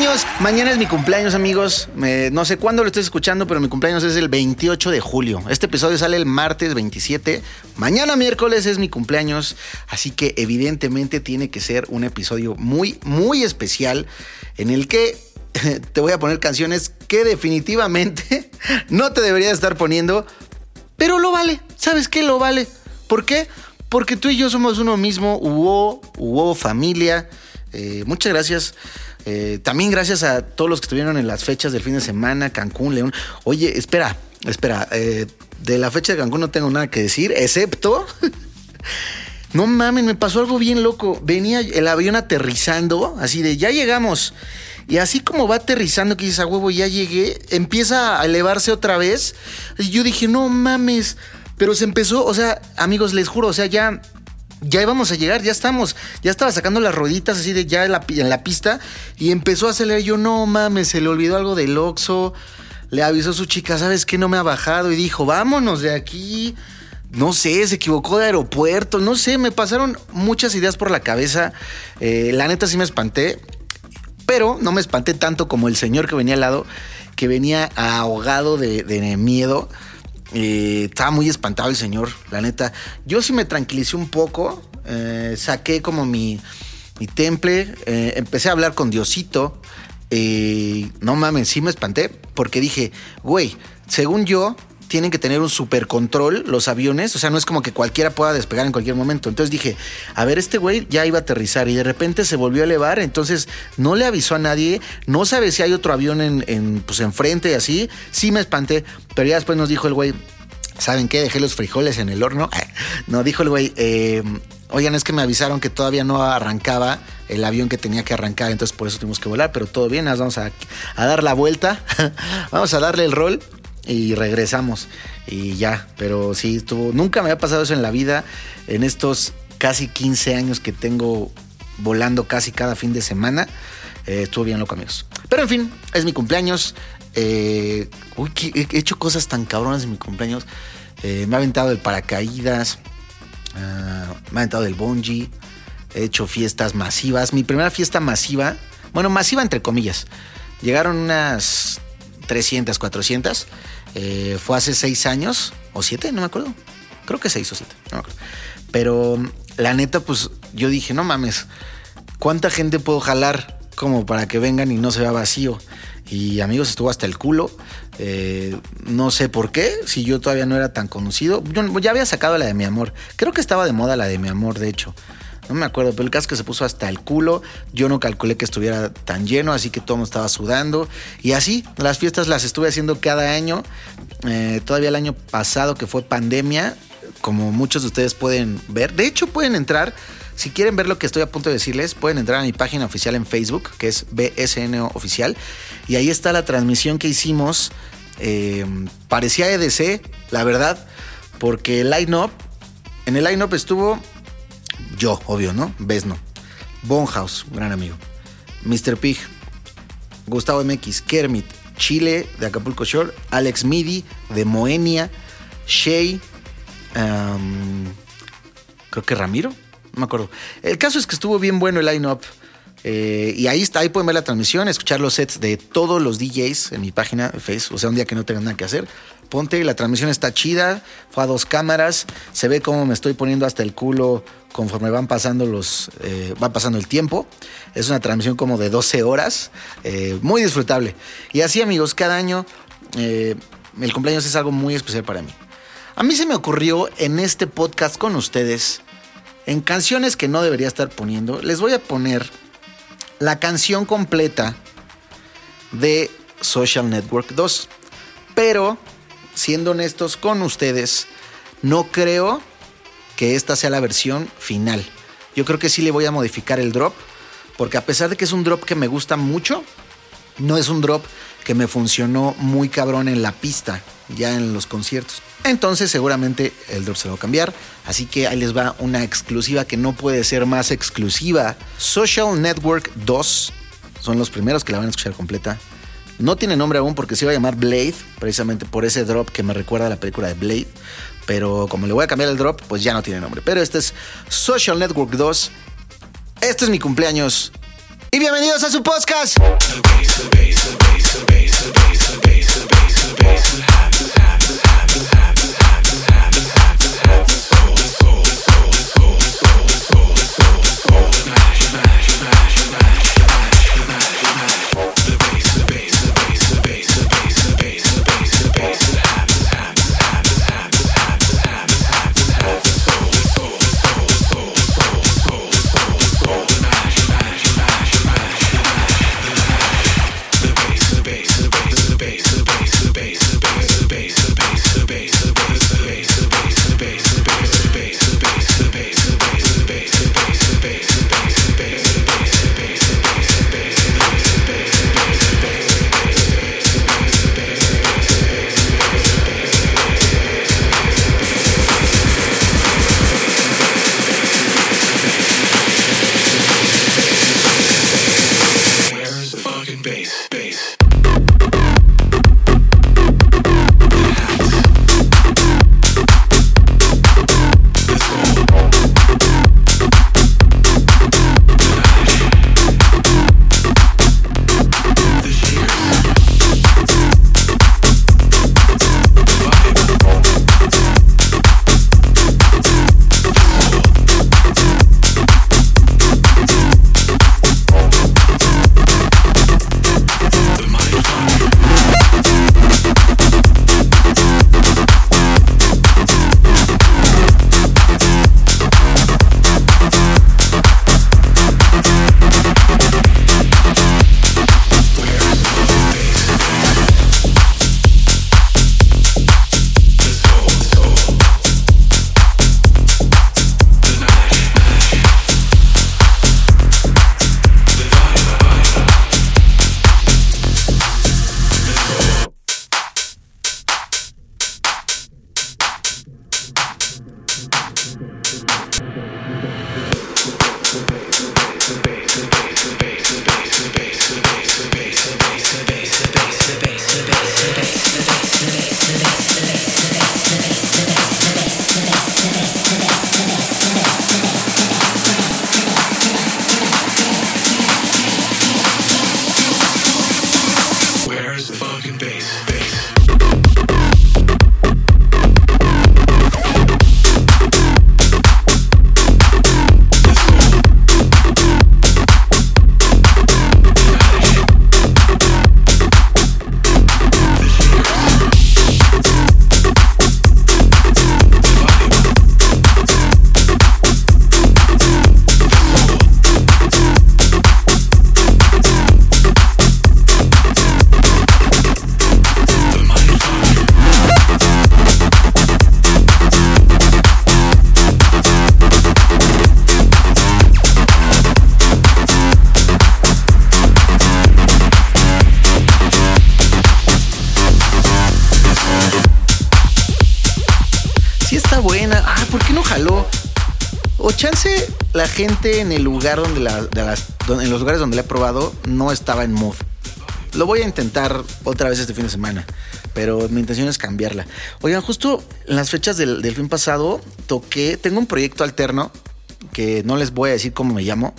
Cumpleaños. Mañana es mi cumpleaños, amigos. Me- no sé cuándo lo estés escuchando, pero mi cumpleaños es el 28 de julio. Este episodio sale el martes 27. Mañana miércoles es mi cumpleaños. Así que evidentemente tiene que ser un episodio muy, muy especial en el que te voy a poner canciones que definitivamente no te debería estar poniendo, pero lo vale. ¿Sabes qué? Lo vale. ¿Por qué? Porque tú y yo somos uno mismo. Hubo, hubo familia. Eh, muchas gracias. Eh, también gracias a todos los que estuvieron en las fechas del fin de semana, Cancún, León. Oye, espera, espera. eh, de la fecha de Cancún no tengo nada que decir, excepto. No mames, me pasó algo bien loco. Venía el avión aterrizando, así de ya llegamos. Y así como va aterrizando, que dices a huevo, ya llegué, empieza a elevarse otra vez. Y yo dije, no mames. Pero se empezó, o sea, amigos, les juro, o sea, ya. Ya íbamos a llegar, ya estamos. Ya estaba sacando las rueditas así de ya en la, pista. Y empezó a acelerar. Yo, no mames, se le olvidó algo del Oxxo. Le avisó a su chica, ¿sabes qué? No me ha bajado. Y dijo, vámonos de aquí no sé, se equivocó de aeropuerto, no sé, me pasaron muchas ideas por la cabeza. Eh, la neta sí me espanté, pero no me espanté tanto como el señor que venía al lado, que venía ahogado de miedo. Eh, estaba muy espantado el señor, la neta. Yo sí me tranquilicé un poco, eh, saqué como mi, mi temple, eh, empecé a hablar con Diosito. no mames, sí me espanté porque dije, güey, según yo, tienen que tener un super control los aviones. O sea, no es como que cualquiera pueda despegar en cualquier momento. Entonces dije, a ver, este güey ya iba a aterrizar y de repente se volvió a elevar. Entonces no le avisó a nadie. No sabe si hay otro avión en, pues, enfrente y así. Sí me espanté. Pero ya después nos dijo el güey, ¿saben qué? Dejé los frijoles en el horno. No, dijo el güey, eh, oigan, es que me avisaron que todavía no arrancaba el avión que tenía que arrancar, entonces por eso tuvimos que volar, pero todo bien, nos vamos a dar la vuelta, vamos a darle el rol y regresamos. Y ya, pero sí, estuvo, nunca me había pasado eso en la vida, en estos casi 15 años que tengo volando casi cada fin de semana, eh, estuvo bien loco amigos. Pero en fin, es mi cumpleaños, eh, uy, he hecho cosas tan cabronas en mi cumpleaños, eh, me ha aventado el paracaídas, uh, me ha aventado el bungee, he hecho fiestas masivas, mi primera fiesta masiva, bueno, masiva entre comillas, llegaron unas 300, 400. Eh, fue hace seis años o siete, no me acuerdo. Creo que seis o siete, no me acuerdo. Pero la neta, pues yo dije, no mames, ¿cuánta gente puedo jalar como para que vengan y no se vea vacío? Y amigos, estuvo hasta el culo. Eh, no sé por qué, si yo todavía no era tan conocido. Yo ya había sacado la de mi amor. Creo que estaba de moda la de mi amor, de hecho. No me acuerdo, pero el caso es que se puso hasta el culo. Yo no calculé que estuviera tan lleno, así que todo me estaba sudando. Y así, las fiestas las estuve haciendo cada año. Eh, todavía el año pasado, que fue pandemia, como muchos de ustedes pueden ver. De hecho, pueden entrar. Si quieren ver lo que estoy a punto de decirles, pueden entrar a mi página oficial en Facebook, que es BSN Oficial. Y ahí está la transmisión que hicimos. Eh, parecía EDC, la verdad, porque el line-up, en el line-up estuvo yo, obvio, ¿no? Besno. Bonhouse, gran amigo. Mr. Pig. Gustavo MX. Kermit. Chile de Acapulco Shore. Alex Midi de Moenia. Shay. Um, creo que Ramiro. No me acuerdo. El caso es que estuvo bien bueno el line-up. Eh, y ahí está, ahí pueden ver la transmisión, escuchar los sets de todos los DJs en mi página de Facebook. O sea, un día que no tengan nada que hacer. Ponte, la transmisión está chida, fue a dos cámaras, se ve cómo me estoy poniendo hasta el culo conforme van pasando los, eh, va pasando el tiempo. Es una transmisión como de 12 horas, eh, muy disfrutable. Y así amigos, cada año eh, el cumpleaños es algo muy especial para mí. A mí se me ocurrió en este podcast con ustedes, en canciones que no debería estar poniendo, les voy a poner la canción completa de Social Network 2. Pero, siendo honestos con ustedes, no creo que esta sea la versión final. Yo creo que sí le voy a modificar el drop, porque a pesar de que es un drop que me gusta mucho, no es un drop que me funcionó muy cabrón en la pista, ya en los conciertos. Entonces seguramente el drop se lo va a cambiar. Así que ahí les va una exclusiva que no puede ser más exclusiva. Social Network 2 son los primeros que la van a escuchar completa. No tiene nombre aún porque se iba a llamar Blade, precisamente por ese drop que me recuerda a la película de Blade. Pero como le voy a cambiar el drop, pues ya no tiene nombre. Pero este es Social Network 2. Este es mi cumpleaños. Y bienvenidos a su podcast. Gente en el lugar donde la, de las- don- en los lugares donde la he probado no estaba en mood. Lo voy a intentar otra vez este fin de semana, pero mi intención es cambiarla. Oigan, justo en las fechas del, del fin pasado toqué, tengo un proyecto alterno que no les voy a decir cómo me llamo,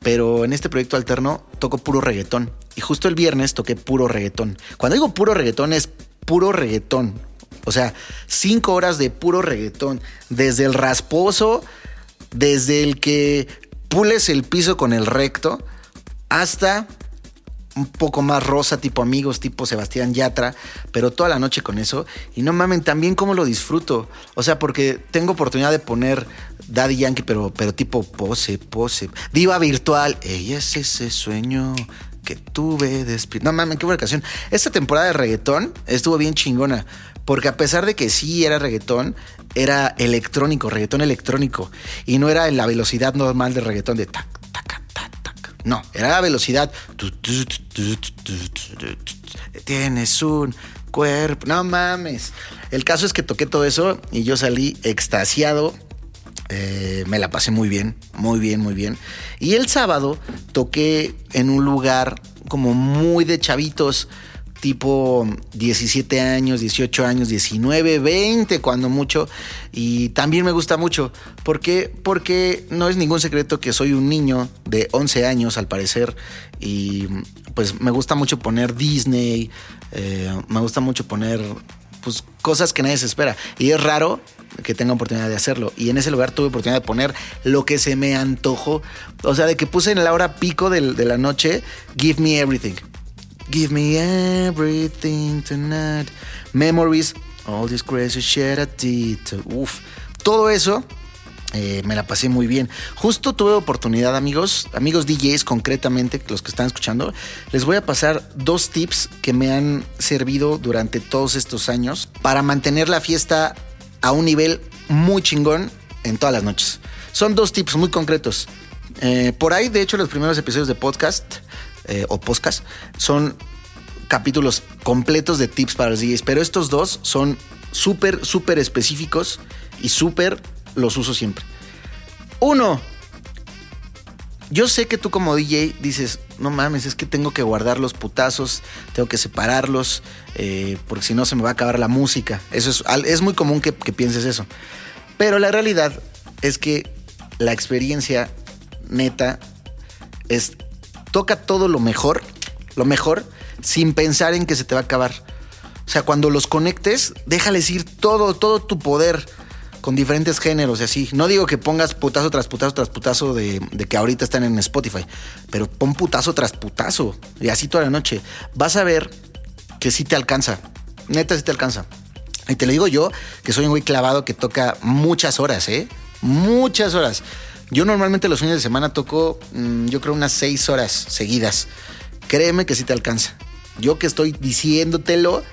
pero en este proyecto alterno toco puro reggaetón. Y justo el viernes toqué puro reggaetón. Cuando digo puro reggaetón es puro reggaetón. O sea, cinco horas de puro reggaetón. Desde el rasposo, desde el que pules el piso con el recto, hasta un poco más rosa, tipo amigos, tipo Sebastián Yatra, pero toda la noche con eso. Y no mamen, también cómo lo disfruto. O sea, porque tengo oportunidad de poner Daddy Yankee, pero, pero tipo pose, pose. Diva virtual. Ella es ese sueño que tuve despierto. No mames, qué buena canción. Esta temporada de reggaetón estuvo bien chingona. Porque a pesar de que sí era reggaetón, era electrónico, reggaetón electrónico. Y no era la velocidad normal de reggaetón de tac, tac, tac, tac. No, era a velocidad. Tienes un cuerpo. No mames. El caso es que toqué todo eso y yo salí extasiado. Eh, me la pasé muy bien, muy bien, muy bien. Y el sábado toqué en un lugar como muy de chavitos, tipo 17 años, 18 años, 19, 20 cuando mucho. Y también me gusta mucho. ¿Por qué? Porque no es ningún secreto que soy un niño de 11 años al parecer. Y pues me gusta mucho poner Disney, eh, me gusta mucho poner pues, cosas que nadie se espera. Y es raro que tenga oportunidad de hacerlo. Y en ese lugar tuve oportunidad de poner lo que se me antojó. O sea, de que puse en la hora pico de, de la noche, Give Me Everything. Give me everything tonight. Memories, all this crazy shit I did. Uf, todo eso eh, me la pasé muy bien. Justo tuve oportunidad, amigos, amigos DJs concretamente, los que están escuchando, les voy a pasar dos tips que me han servido durante todos estos años para mantener la fiesta a un nivel muy chingón en todas las noches. Son dos tips muy concretos. Eh, por ahí, de hecho, los primeros episodios de podcast eh, o podcast son capítulos completos de tips para los DJs, pero estos dos son súper, súper específicos y súper los uso siempre. Uno, yo sé que tú como DJ dices, no mames, es que tengo que guardar los putazos, tengo que separarlos, eh, porque si no se me va a acabar la música. Eso es, es muy común que, que pienses eso. Pero la realidad es que la experiencia neta es toca todo lo mejor, lo mejor, sin pensar en que se te va a acabar. O sea, cuando los conectes, déjales ir todo, todo tu poder con diferentes géneros y así. No digo que pongas putazo tras putazo tras putazo de, de, que ahorita están en Spotify, pero pon putazo tras putazo y así toda la noche. Vas a ver que sí te alcanza. Neta, sí te alcanza. Y te lo digo yo, que soy un güey clavado que toca muchas horas, ¿eh? Muchas horas. Yo normalmente los fines de semana toco, mmm, yo creo, unas seis horas seguidas. Créeme que sí te alcanza. Yo que estoy diciéndotelo,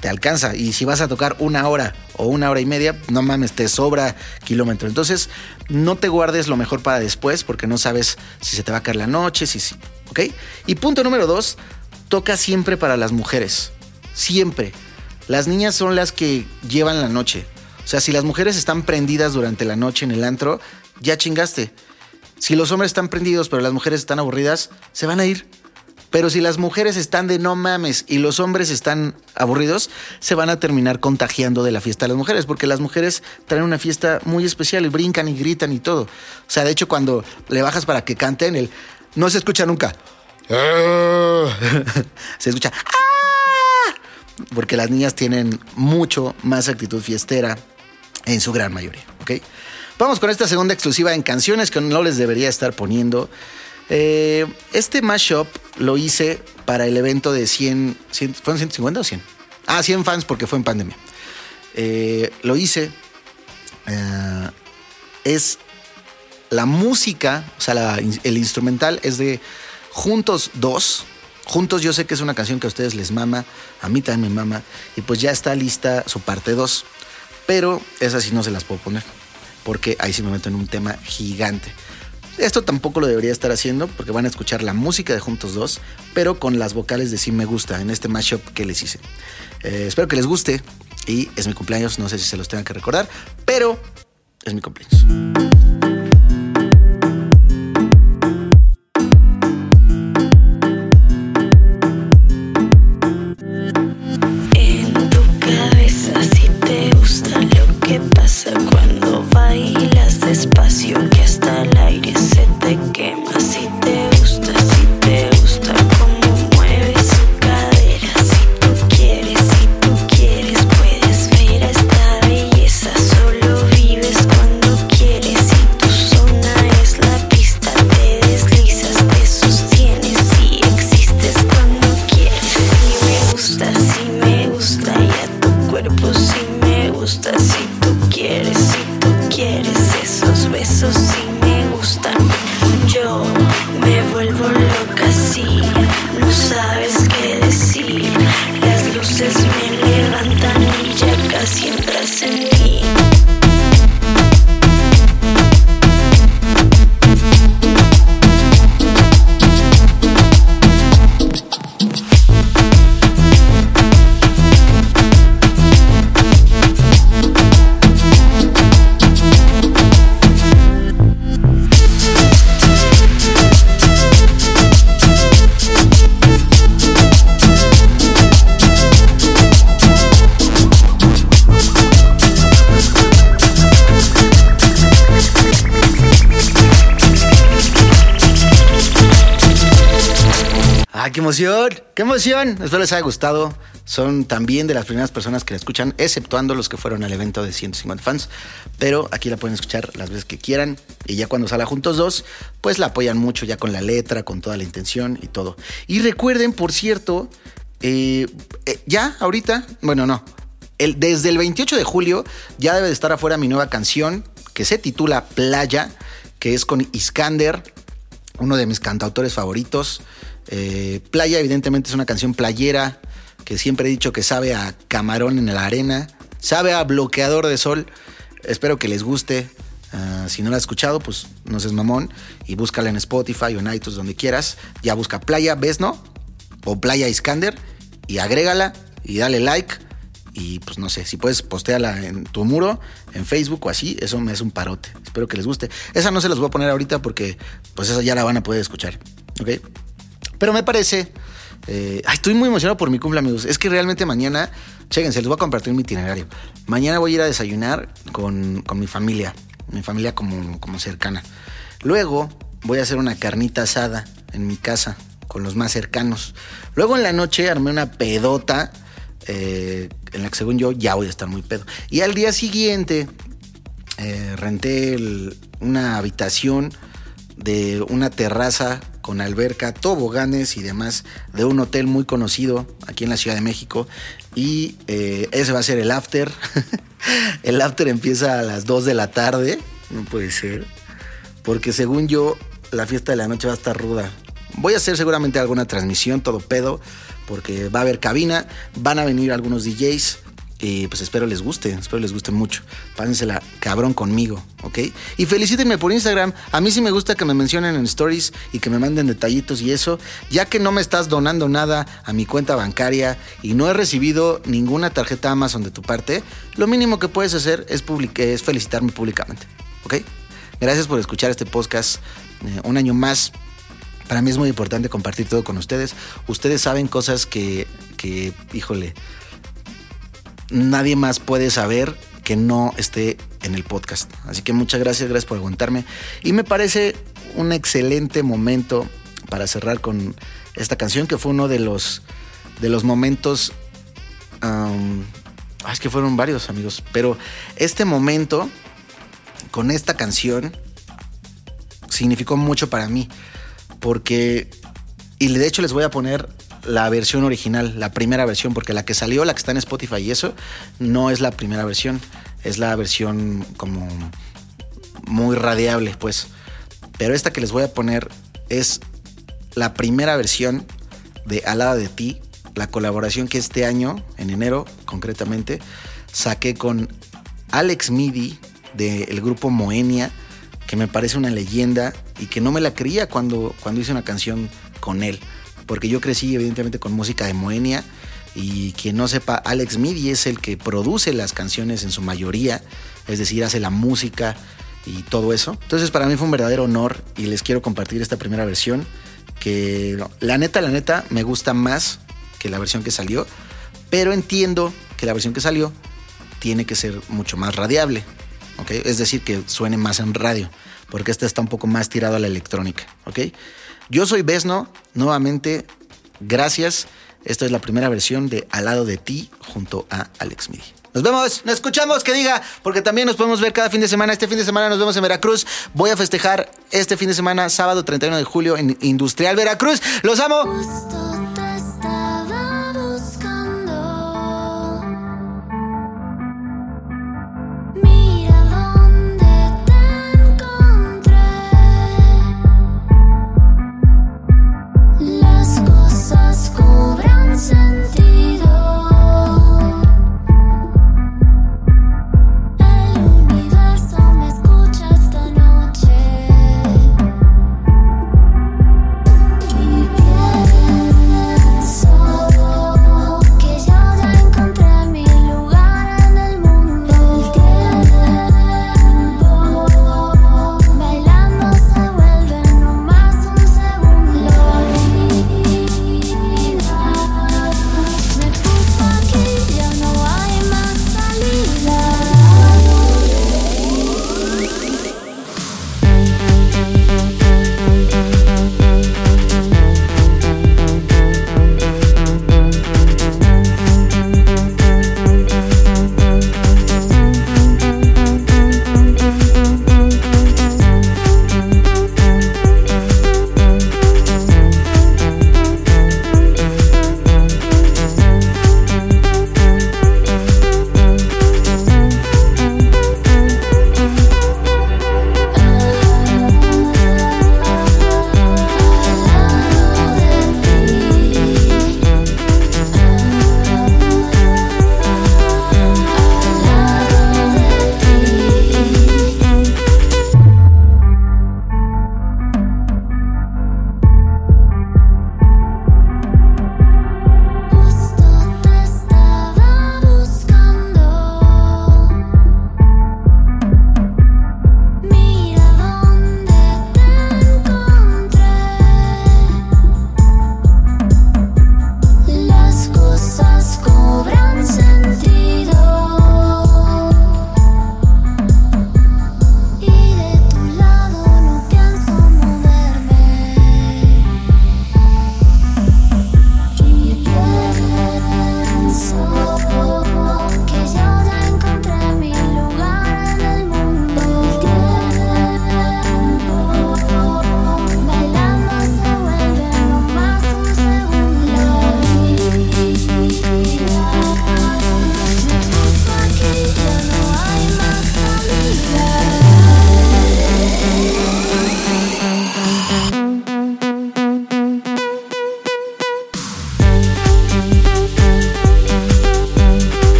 te alcanza. Y si vas a tocar una hora o una hora y media, no mames, te sobra kilómetro. Entonces, no te guardes lo mejor para después porque no sabes si se te va a caer la noche, si sí. ¿Ok? Y punto número dos, toca siempre para las mujeres. Siempre. Las niñas son las que llevan la noche. O sea, si las mujeres están prendidas durante la noche en el antro, ya chingaste. Si los hombres están prendidos pero las mujeres están aburridas, se van a ir. Pero si las mujeres están de no mames y los hombres están aburridos, se van a terminar contagiando de la fiesta de las mujeres, porque las mujeres traen una fiesta muy especial y brincan y gritan y todo. O sea, de hecho, cuando le bajas para que canten, el no se escucha nunca. se escucha. Porque las niñas tienen mucho más actitud fiestera en su gran mayoría, ¿ok? Vamos con esta segunda exclusiva en canciones que no les debería estar poniendo. Eh, este mashup lo hice para el evento de 100, 100 ¿fueron 150 o 100? Ah, 100 fans porque fue en pandemia. Eh, lo hice. Eh, es la música, o sea, el instrumental es de Juntos 2. Juntos yo sé que es una canción que a ustedes les mama, a mí también me mama, y pues ya está lista su parte 2, pero esa sí no se las puedo poner, porque ahí sí me meto en un tema gigante. Esto tampoco lo debería estar haciendo porque van a escuchar la música de Juntos 2, pero con las vocales de Sí Me Gusta en este mashup que les hice. Eh, espero que les guste y es mi cumpleaños, no sé si se los tengan que recordar, pero es mi cumpleaños. Cuando bailas despacio emoción! ¡Qué emoción! Espero les haya gustado. Son también de las primeras personas que la escuchan, exceptuando los que fueron al evento de 150 fans. Pero aquí la pueden escuchar las veces que quieran. Y ya cuando salga juntos dos, pues la apoyan mucho ya con la letra, con toda la intención y todo. Y recuerden, por cierto, eh, eh, ya ahorita, bueno, no. Desde el 28 de julio ya debe de estar afuera mi nueva canción que se titula Playa, que es con Iskander, uno de mis cantautores favoritos. Eh, Playa, evidentemente, es una canción playera que siempre he dicho que sabe a camarón en la arena, sabe a bloqueador de sol. Espero que les guste. Uh, si no la has escuchado, pues no seas mamón y búscala en Spotify o en iTunes, donde quieras. Ya busca Playa Besno o Playa Iskander y agrégala y dale like. Y pues no sé, si puedes postearla en tu muro, en Facebook o así, eso me es un parote. Espero que les guste. Esa no se las voy a poner ahorita porque pues esa ya la van a poder escuchar. ¿Ok? Pero me parece. Eh, estoy muy emocionado por mi cumpleaños. Es que realmente mañana, chéquense, les voy a compartir mi itinerario. Mañana voy a ir a desayunar con, con mi familia, mi familia como, como cercana. Luego voy a hacer una carnita asada en mi casa con los más cercanos. Luego en la noche armé una pedota eh, en la que según yo ya voy a estar muy pedo. Y al día siguiente eh, renté una habitación de una terraza con alberca, toboganes y demás de un hotel muy conocido aquí en la Ciudad de México. Y eh, ese va a ser el after. el after empieza a las 2 de la tarde. No puede ser. Porque según yo, la fiesta de la noche va a estar ruda. Voy a hacer seguramente alguna transmisión, todo pedo, porque va a haber cabina, van a venir algunos DJs, y pues espero les guste, espero les guste mucho. Pásensela cabrón conmigo, ¿ok? Y felicítenme por Instagram. A mí sí me gusta que me mencionen en stories y que me manden detallitos y eso, ya que no me estás donando nada a mi cuenta bancaria y no he recibido ninguna tarjeta Amazon de tu parte, lo mínimo que puedes hacer es, es felicitarme públicamente, ¿ok? Gracias por escuchar este podcast eh, un año más. Para mí es muy importante compartir todo con ustedes. Ustedes saben cosas que, que híjole, nadie más puede saber que no esté en el podcast. Así que muchas gracias, gracias por aguantarme. Y me parece un excelente momento para cerrar con esta canción que fue uno de los, de los momentos... Um, es que fueron varios amigos, pero este momento con esta canción significó mucho para mí, porque, y de hecho les voy a poner la versión original, la primera versión, porque la que salió, la que está en Spotify y eso, no es la primera versión, es la versión como muy radiable, pues. Pero esta que les voy a poner es la primera versión de Alada de ti, la colaboración que este año, en enero concretamente, saqué con Alex Midi del grupo Moenia, que me parece una leyenda y que no me la creía cuando, cuando hice una canción con él porque yo crecí evidentemente con música de Moenia y quien no sepa, Alex Midi es el que produce las canciones en su mayoría, es decir, hace la música y todo eso. Entonces para mí fue un verdadero honor y les quiero compartir esta primera versión que la neta, la neta me gusta más que la versión que salió, pero entiendo que la versión que salió tiene que ser mucho más radiable, ¿ok? Es decir, que suene más en radio, porque esta está un poco más tirado a la electrónica, ¿ok? Yo soy Besno, nuevamente, gracias. Esta es la primera versión de Al lado de ti junto a Alex Midi. Nos vemos, nos escuchamos, que diga, porque también nos podemos ver cada fin de semana. Este fin de semana nos vemos en Veracruz. Voy a festejar este fin de semana, sábado 31 de julio, en Industrial Veracruz. ¡Los amo!